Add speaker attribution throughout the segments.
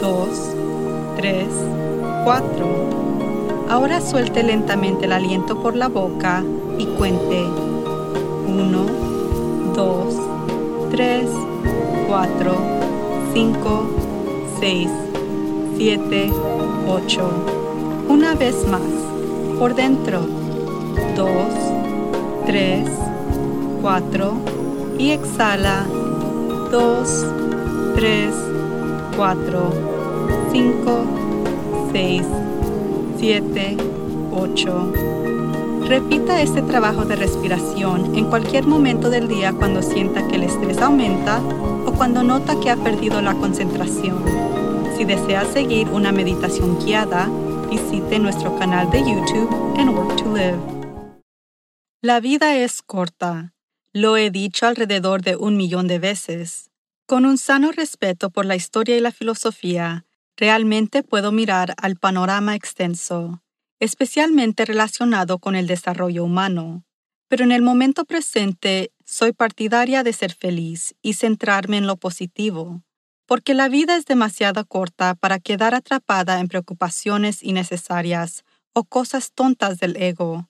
Speaker 1: 2, 3, 4. Ahora suelte lentamente el aliento por la boca y cuente 1, 2, 3, 4, 5, 6, 7, 8. Una vez más, por dentro. 2, 3, 4 y exhala 2, 3, 4, 5, 6, 7, 8. Repita este trabajo de respiración en cualquier momento del día cuando sienta que el estrés aumenta o cuando nota que ha perdido la concentración. Si desea seguir una meditación guiada, visite nuestro canal de YouTube en Work to Live. La vida es corta. Lo he dicho alrededor de un millón de veces. Con un sano respeto por la historia y la filosofía, realmente puedo mirar al panorama extenso, especialmente relacionado con el desarrollo humano. Pero en el momento presente soy partidaria de ser feliz y centrarme en lo positivo, porque la vida es demasiado corta para quedar atrapada en preocupaciones innecesarias o cosas tontas del ego.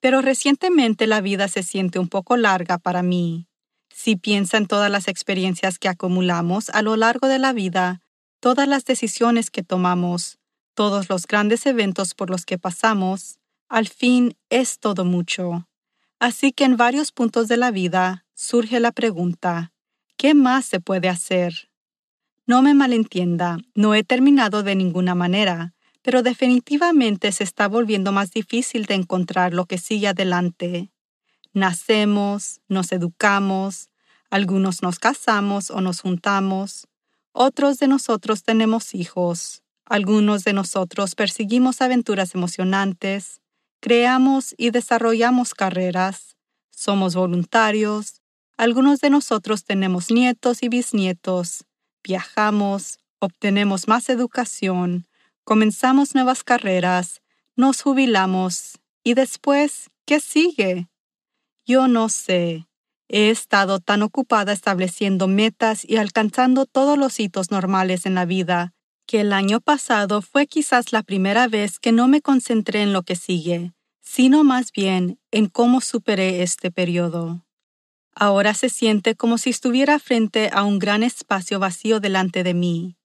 Speaker 1: Pero recientemente la vida se siente un poco larga para mí si piensa en todas las experiencias que acumulamos a lo largo de la vida, todas las decisiones que tomamos, todos los grandes eventos por los que pasamos, al fin es todo mucho. Así que en varios puntos de la vida surge la pregunta, ¿qué más se puede hacer? No me malentienda, no he terminado de ninguna manera, pero definitivamente se está volviendo más difícil de encontrar lo que sigue adelante. Nacemos, nos educamos, algunos nos casamos o nos juntamos, otros de nosotros tenemos hijos, algunos de nosotros perseguimos aventuras emocionantes, creamos y desarrollamos carreras, somos voluntarios, algunos de nosotros tenemos nietos y bisnietos, viajamos, obtenemos más educación, comenzamos nuevas carreras, nos jubilamos y después, ¿qué sigue? Yo no sé. He estado tan ocupada estableciendo metas y alcanzando todos los hitos normales en la vida, que el año pasado fue quizás la primera vez que no me concentré en lo que sigue, sino más bien en cómo superé este periodo. Ahora se siente como si estuviera frente a un gran espacio vacío delante de mí.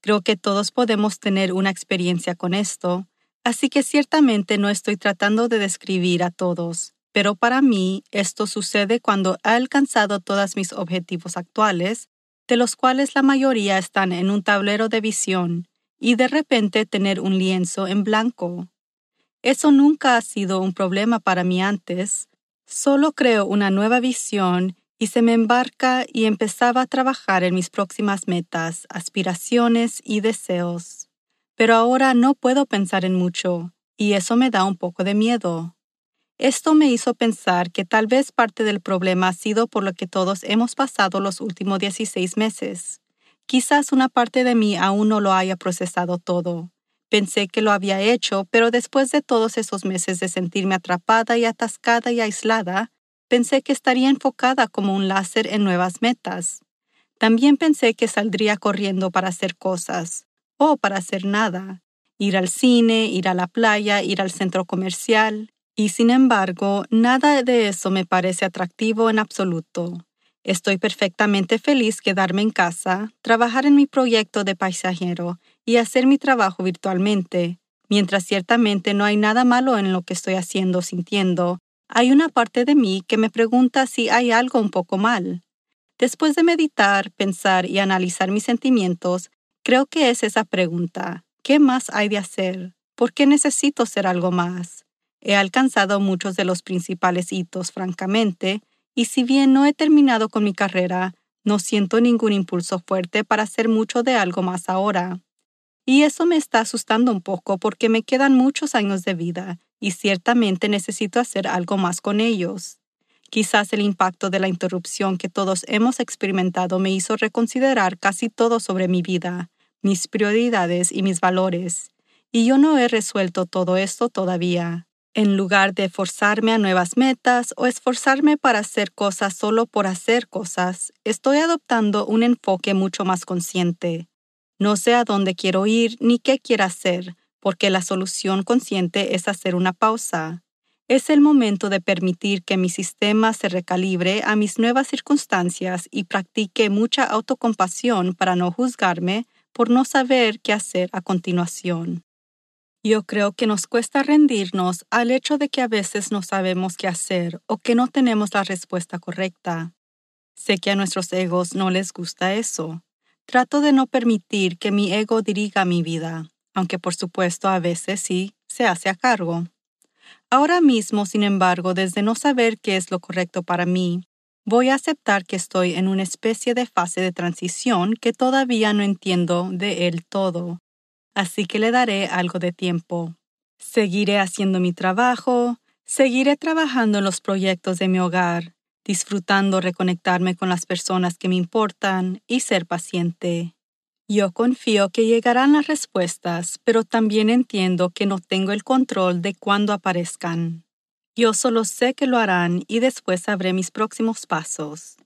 Speaker 1: Creo que todos podemos tener una experiencia con esto, así que ciertamente no estoy tratando de describir a todos, pero para mí esto sucede cuando he alcanzado todos mis objetivos actuales, de los cuales la mayoría están en un tablero de visión, y de repente tener un lienzo en blanco. Eso nunca ha sido un problema para mí antes, solo creo una nueva visión y se me embarca y empezaba a trabajar en mis próximas metas, aspiraciones y deseos. Pero ahora no puedo pensar en mucho, y eso me da un poco de miedo. Esto me hizo pensar que tal vez parte del problema ha sido por lo que todos hemos pasado los últimos 16 meses. Quizás una parte de mí aún no lo haya procesado todo. Pensé que lo había hecho, pero después de todos esos meses de sentirme atrapada y atascada y aislada, pensé que estaría enfocada como un láser en nuevas metas. También pensé que saldría corriendo para hacer cosas, o para hacer nada. Ir al cine, ir a la playa, ir al centro comercial, y sin embargo, nada de eso me parece atractivo en absoluto. Estoy perfectamente feliz quedarme en casa, trabajar en mi proyecto de paisajero y hacer mi trabajo virtualmente. Mientras ciertamente no hay nada malo en lo que estoy haciendo o sintiendo, hay una parte de mí que me pregunta si hay algo un poco mal. Después de meditar, pensar y analizar mis sentimientos, creo que es esa pregunta. ¿Qué más hay de hacer? ¿Por qué necesito ser algo más? He alcanzado muchos de los principales hitos, francamente, y si bien no he terminado con mi carrera, no siento ningún impulso fuerte para hacer mucho de algo más ahora. Y eso me está asustando un poco porque me quedan muchos años de vida y ciertamente necesito hacer algo más con ellos. Quizás el impacto de la interrupción que todos hemos experimentado me hizo reconsiderar casi todo sobre mi vida, mis prioridades y mis valores, y yo no he resuelto todo esto todavía. En lugar de forzarme a nuevas metas o esforzarme para hacer cosas solo por hacer cosas, estoy adoptando un enfoque mucho más consciente. No sé a dónde quiero ir ni qué quiero hacer, porque la solución consciente es hacer una pausa. Es el momento de permitir que mi sistema se recalibre a mis nuevas circunstancias y practique mucha autocompasión para no juzgarme por no saber qué hacer a continuación. Yo creo que nos cuesta rendirnos al hecho de que a veces no sabemos qué hacer o que no tenemos la respuesta correcta. Sé que a nuestros egos no les gusta eso. Trato de no permitir que mi ego dirija mi vida, aunque por supuesto a veces sí se hace a cargo. Ahora mismo, sin embargo, desde no saber qué es lo correcto para mí, voy a aceptar que estoy en una especie de fase de transición que todavía no entiendo de él todo, así que le daré algo de tiempo. Seguiré haciendo mi trabajo, seguiré trabajando en los proyectos de mi hogar, disfrutando reconectarme con las personas que me importan y ser paciente. Yo confío que llegarán las respuestas, pero también entiendo que no tengo el control de cuándo aparezcan. Yo solo sé que lo harán y después sabré mis próximos pasos.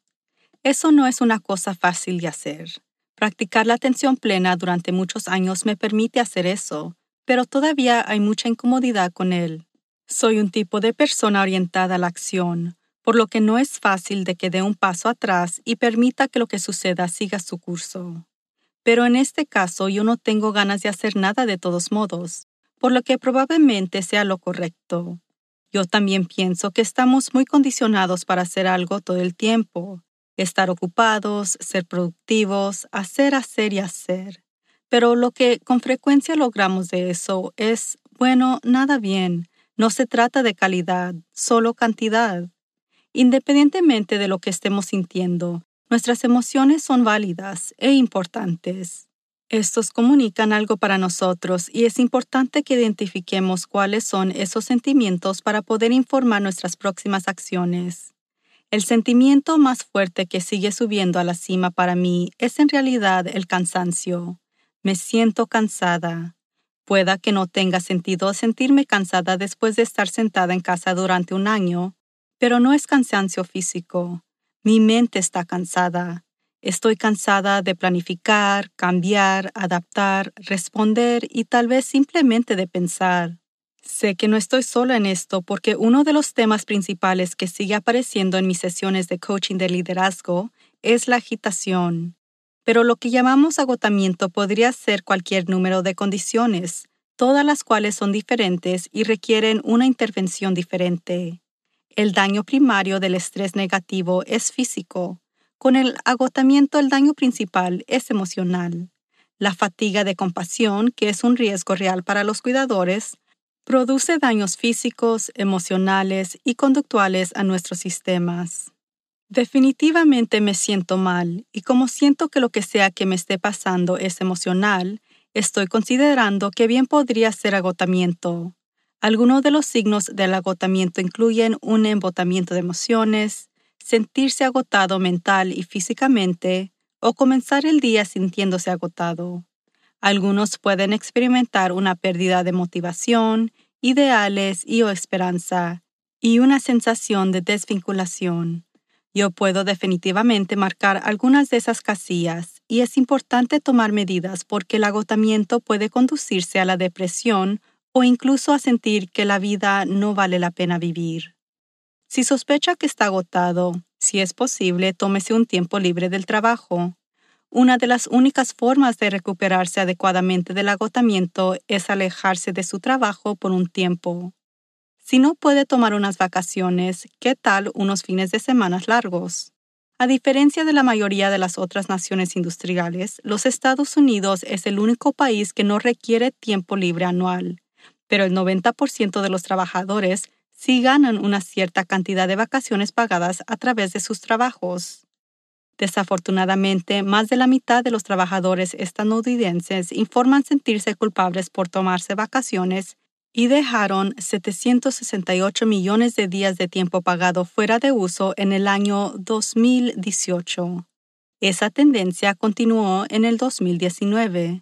Speaker 1: Eso no es una cosa fácil de hacer. Practicar la atención plena durante muchos años me permite hacer eso, pero todavía hay mucha incomodidad con él. Soy un tipo de persona orientada a la acción, por lo que no es fácil de que dé un paso atrás y permita que lo que suceda siga su curso. Pero en este caso yo no tengo ganas de hacer nada de todos modos, por lo que probablemente sea lo correcto. Yo también pienso que estamos muy condicionados para hacer algo todo el tiempo, estar ocupados, ser productivos, hacer, hacer y hacer. Pero lo que con frecuencia logramos de eso es, bueno, nada bien, no se trata de calidad, solo cantidad. Independientemente de lo que estemos sintiendo, Nuestras emociones son válidas e importantes. Estos comunican algo para nosotros y es importante que identifiquemos cuáles son esos sentimientos para poder informar nuestras próximas acciones. El sentimiento más fuerte que sigue subiendo a la cima para mí es en realidad el cansancio. Me siento cansada. Pueda que no tenga sentido sentirme cansada después de estar sentada en casa durante un año, pero no es cansancio físico. Mi mente está cansada. Estoy cansada de planificar, cambiar, adaptar, responder y tal vez simplemente de pensar. Sé que no estoy sola en esto porque uno de los temas principales que sigue apareciendo en mis sesiones de coaching de liderazgo es la agitación. Pero lo que llamamos agotamiento podría ser cualquier número de condiciones, todas las cuales son diferentes y requieren una intervención diferente. El daño primario del estrés negativo es físico. Con el agotamiento el daño principal es emocional. La fatiga de compasión, que es un riesgo real para los cuidadores, produce daños físicos, emocionales y conductuales a nuestros sistemas. Definitivamente me siento mal y como siento que lo que sea que me esté pasando es emocional, estoy considerando que bien podría ser agotamiento. Algunos de los signos del agotamiento incluyen un embotamiento de emociones, sentirse agotado mental y físicamente, o comenzar el día sintiéndose agotado. Algunos pueden experimentar una pérdida de motivación, ideales y o esperanza, y una sensación de desvinculación. Yo puedo definitivamente marcar algunas de esas casillas y es importante tomar medidas porque el agotamiento puede conducirse a la depresión o incluso a sentir que la vida no vale la pena vivir. Si sospecha que está agotado, si es posible, tómese un tiempo libre del trabajo. Una de las únicas formas de recuperarse adecuadamente del agotamiento es alejarse de su trabajo por un tiempo. Si no puede tomar unas vacaciones, ¿qué tal unos fines de semana largos? A diferencia de la mayoría de las otras naciones industriales, los Estados Unidos es el único país que no requiere tiempo libre anual pero el 90% de los trabajadores sí ganan una cierta cantidad de vacaciones pagadas a través de sus trabajos. Desafortunadamente, más de la mitad de los trabajadores estadounidenses informan sentirse culpables por tomarse vacaciones y dejaron 768 millones de días de tiempo pagado fuera de uso en el año 2018. Esa tendencia continuó en el 2019.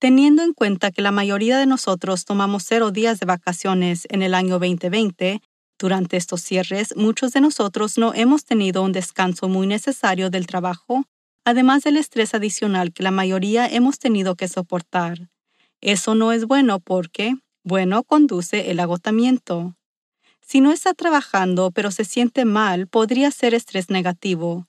Speaker 1: Teniendo en cuenta que la mayoría de nosotros tomamos cero días de vacaciones en el año 2020, durante estos cierres muchos de nosotros no hemos tenido un descanso muy necesario del trabajo, además del estrés adicional que la mayoría hemos tenido que soportar. Eso no es bueno porque, bueno, conduce el agotamiento. Si no está trabajando pero se siente mal, podría ser estrés negativo.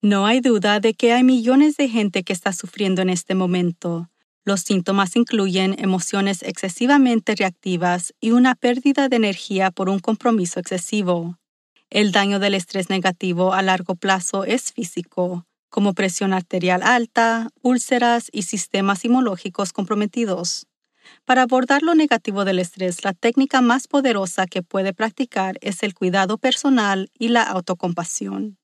Speaker 1: No hay duda de que hay millones de gente que está sufriendo en este momento. Los síntomas incluyen emociones excesivamente reactivas y una pérdida de energía por un compromiso excesivo. El daño del estrés negativo a largo plazo es físico, como presión arterial alta, úlceras y sistemas inmunológicos comprometidos. Para abordar lo negativo del estrés, la técnica más poderosa que puede practicar es el cuidado personal y la autocompasión.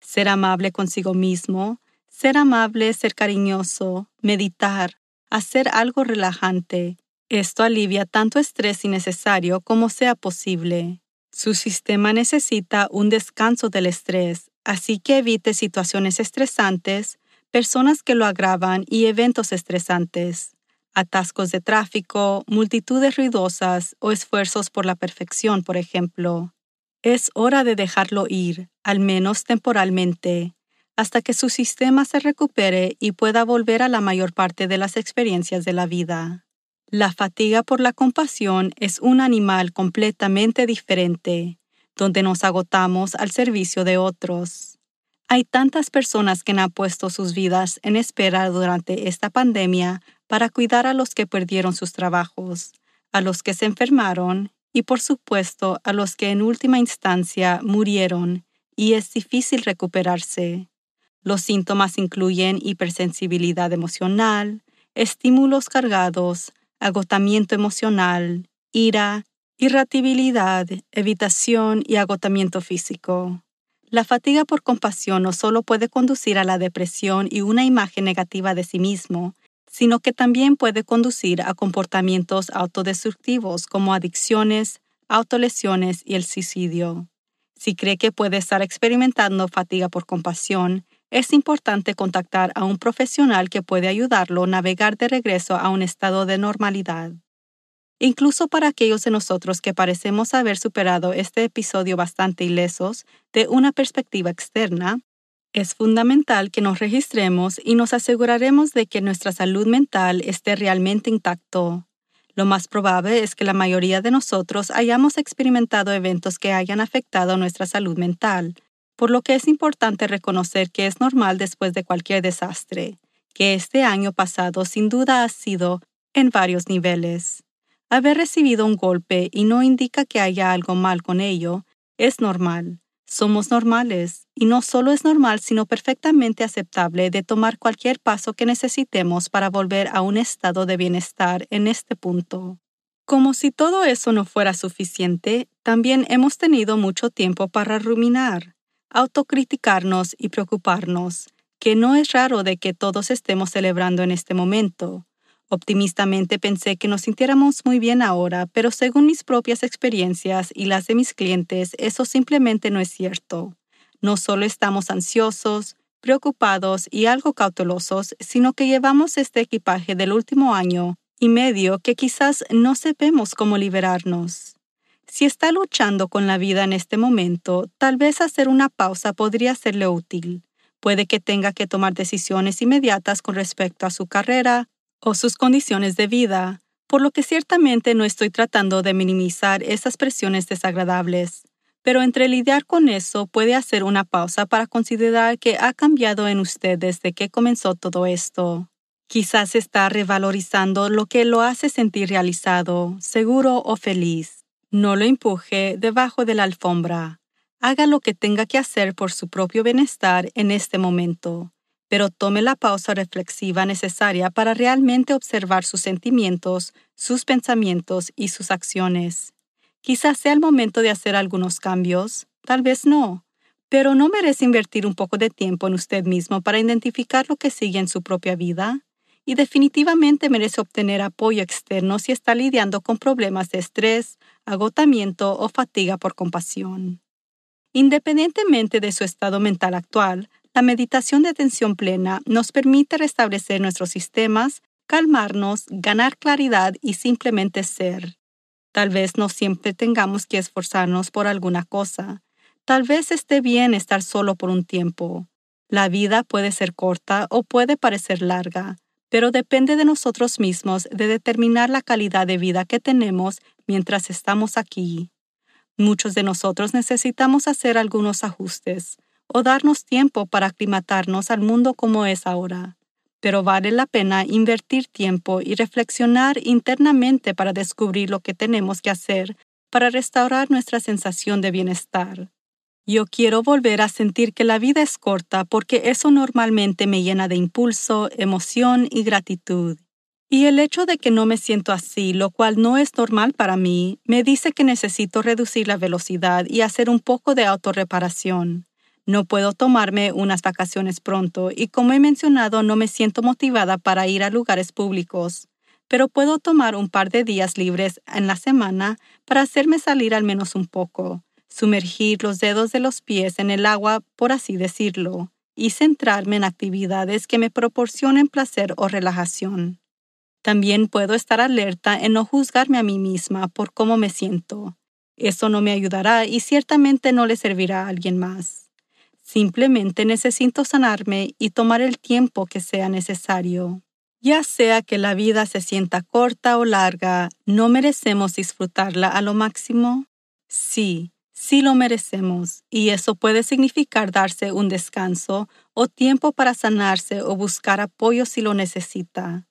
Speaker 1: Ser amable consigo mismo, ser amable, ser cariñoso, meditar, hacer algo relajante. Esto alivia tanto estrés innecesario como sea posible. Su sistema necesita un descanso del estrés, así que evite situaciones estresantes, personas que lo agravan y eventos estresantes, atascos de tráfico, multitudes ruidosas o esfuerzos por la perfección, por ejemplo. Es hora de dejarlo ir, al menos temporalmente, hasta que su sistema se recupere y pueda volver a la mayor parte de las experiencias de la vida. La fatiga por la compasión es un animal completamente diferente, donde nos agotamos al servicio de otros. Hay tantas personas que han puesto sus vidas en espera durante esta pandemia para cuidar a los que perdieron sus trabajos, a los que se enfermaron y por supuesto a los que en última instancia murieron y es difícil recuperarse. Los síntomas incluyen hipersensibilidad emocional, estímulos cargados, agotamiento emocional, ira, irritabilidad, evitación y agotamiento físico. La fatiga por compasión no solo puede conducir a la depresión y una imagen negativa de sí mismo, sino que también puede conducir a comportamientos autodestructivos como adicciones, autolesiones y el suicidio. Si cree que puede estar experimentando fatiga por compasión, es importante contactar a un profesional que puede ayudarlo a navegar de regreso a un estado de normalidad. Incluso para aquellos de nosotros que parecemos haber superado este episodio bastante ilesos de una perspectiva externa, es fundamental que nos registremos y nos aseguraremos de que nuestra salud mental esté realmente intacto. Lo más probable es que la mayoría de nosotros hayamos experimentado eventos que hayan afectado nuestra salud mental, por lo que es importante reconocer que es normal después de cualquier desastre, que este año pasado sin duda ha sido en varios niveles. Haber recibido un golpe y no indica que haya algo mal con ello, es normal. Somos normales, y no solo es normal, sino perfectamente aceptable de tomar cualquier paso que necesitemos para volver a un estado de bienestar en este punto. Como si todo eso no fuera suficiente, también hemos tenido mucho tiempo para ruminar autocriticarnos y preocuparnos, que no es raro de que todos estemos celebrando en este momento. Optimistamente pensé que nos sintiéramos muy bien ahora, pero según mis propias experiencias y las de mis clientes, eso simplemente no es cierto. No solo estamos ansiosos, preocupados y algo cautelosos, sino que llevamos este equipaje del último año y medio que quizás no sepamos cómo liberarnos. Si está luchando con la vida en este momento, tal vez hacer una pausa podría serle útil. Puede que tenga que tomar decisiones inmediatas con respecto a su carrera o sus condiciones de vida, por lo que ciertamente no estoy tratando de minimizar esas presiones desagradables. Pero entre lidiar con eso puede hacer una pausa para considerar que ha cambiado en usted desde que comenzó todo esto. Quizás está revalorizando lo que lo hace sentir realizado, seguro o feliz. No lo empuje debajo de la alfombra. Haga lo que tenga que hacer por su propio bienestar en este momento, pero tome la pausa reflexiva necesaria para realmente observar sus sentimientos, sus pensamientos y sus acciones. Quizás sea el momento de hacer algunos cambios, tal vez no. Pero ¿no merece invertir un poco de tiempo en usted mismo para identificar lo que sigue en su propia vida? Y definitivamente merece obtener apoyo externo si está lidiando con problemas de estrés, agotamiento o fatiga por compasión. Independientemente de su estado mental actual, la meditación de atención plena nos permite restablecer nuestros sistemas, calmarnos, ganar claridad y simplemente ser. Tal vez no siempre tengamos que esforzarnos por alguna cosa, Tal vez esté bien estar solo por un tiempo. La vida puede ser corta o puede parecer larga, pero depende de nosotros mismos de determinar la calidad de vida que tenemos mientras estamos aquí. Muchos de nosotros necesitamos hacer algunos ajustes o darnos tiempo para aclimatarnos al mundo como es ahora, pero vale la pena invertir tiempo y reflexionar internamente para descubrir lo que tenemos que hacer para restaurar nuestra sensación de bienestar. Yo quiero volver a sentir que la vida es corta porque eso normalmente me llena de impulso, emoción y gratitud. Y el hecho de que no me siento así, lo cual no es normal para mí, me dice que necesito reducir la velocidad y hacer un poco de autorreparación. No puedo tomarme unas vacaciones pronto y como he mencionado no me siento motivada para ir a lugares públicos, pero puedo tomar un par de días libres en la semana para hacerme salir al menos un poco sumergir los dedos de los pies en el agua, por así decirlo, y centrarme en actividades que me proporcionen placer o relajación. También puedo estar alerta en no juzgarme a mí misma por cómo me siento. Eso no me ayudará y ciertamente no le servirá a alguien más. Simplemente necesito sanarme y tomar el tiempo que sea necesario. Ya sea que la vida se sienta corta o larga, ¿no merecemos disfrutarla a lo máximo? Sí, sí lo merecemos, y eso puede significar darse un descanso o tiempo para sanarse o buscar apoyo si lo necesita.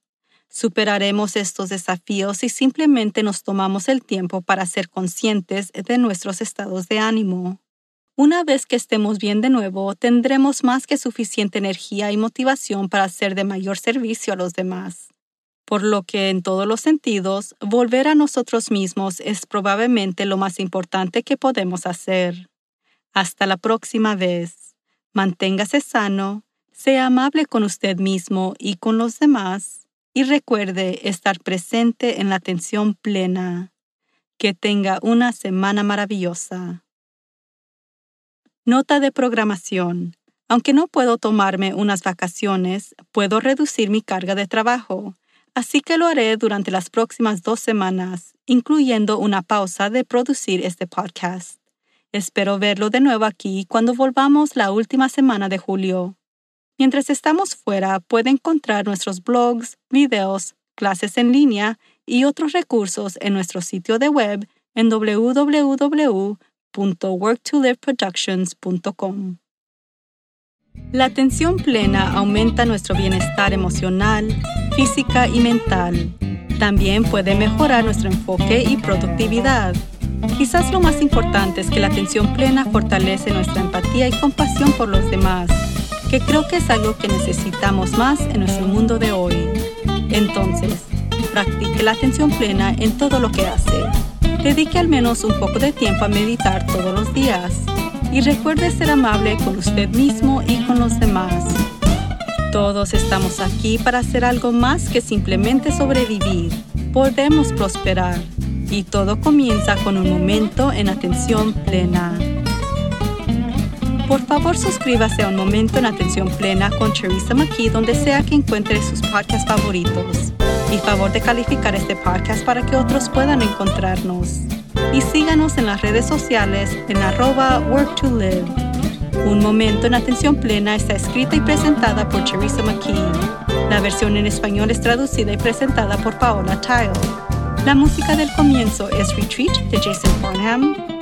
Speaker 1: Superaremos estos desafíos si simplemente nos tomamos el tiempo para ser conscientes de nuestros estados de ánimo. Una vez que estemos bien de nuevo, tendremos más que suficiente energía y motivación para ser de mayor servicio a los demás por lo que en todos los sentidos, volver a nosotros mismos es probablemente lo más importante que podemos hacer. Hasta la próxima vez. Manténgase sano, sea amable con usted mismo y con los demás, y recuerde estar presente en la atención plena. Que tenga una semana maravillosa. Nota de programación. Aunque no puedo tomarme unas vacaciones, puedo reducir mi carga de trabajo Así que lo haré durante las próximas dos semanas, incluyendo una pausa de producir este podcast. Espero verlo de nuevo aquí cuando volvamos la última semana de julio. Mientras estamos fuera, puede encontrar nuestros blogs, videos, clases en línea y otros recursos en nuestro sitio de web en www.worktoliveproductions.com. La atención plena aumenta nuestro bienestar emocional, física y mental. También puede mejorar nuestro enfoque y productividad. Quizás lo más importante es que la atención plena fortalece nuestra empatía y compasión por los demás, que creo que es algo que necesitamos más en nuestro mundo de hoy. Entonces, practique la atención plena en todo lo que hace. Dedique al menos un poco de tiempo a meditar todos los días y recuerde ser amable con usted mismo y con los demás. Todos estamos aquí para hacer algo más que simplemente sobrevivir. Podemos prosperar y todo comienza con un momento en atención plena. Por favor, suscríbase a Un Momento en Atención Plena con Teresa McKee donde sea que encuentre sus podcasts favoritos. Y favor de calificar este podcast para que otros puedan encontrarnos y síganos en las redes sociales en arroba work to live. Un momento en atención plena está escrita y presentada por Teresa McKee. La versión en español es traducida y presentada por Paola Tile. La música del comienzo es Retreat de Jason Farnham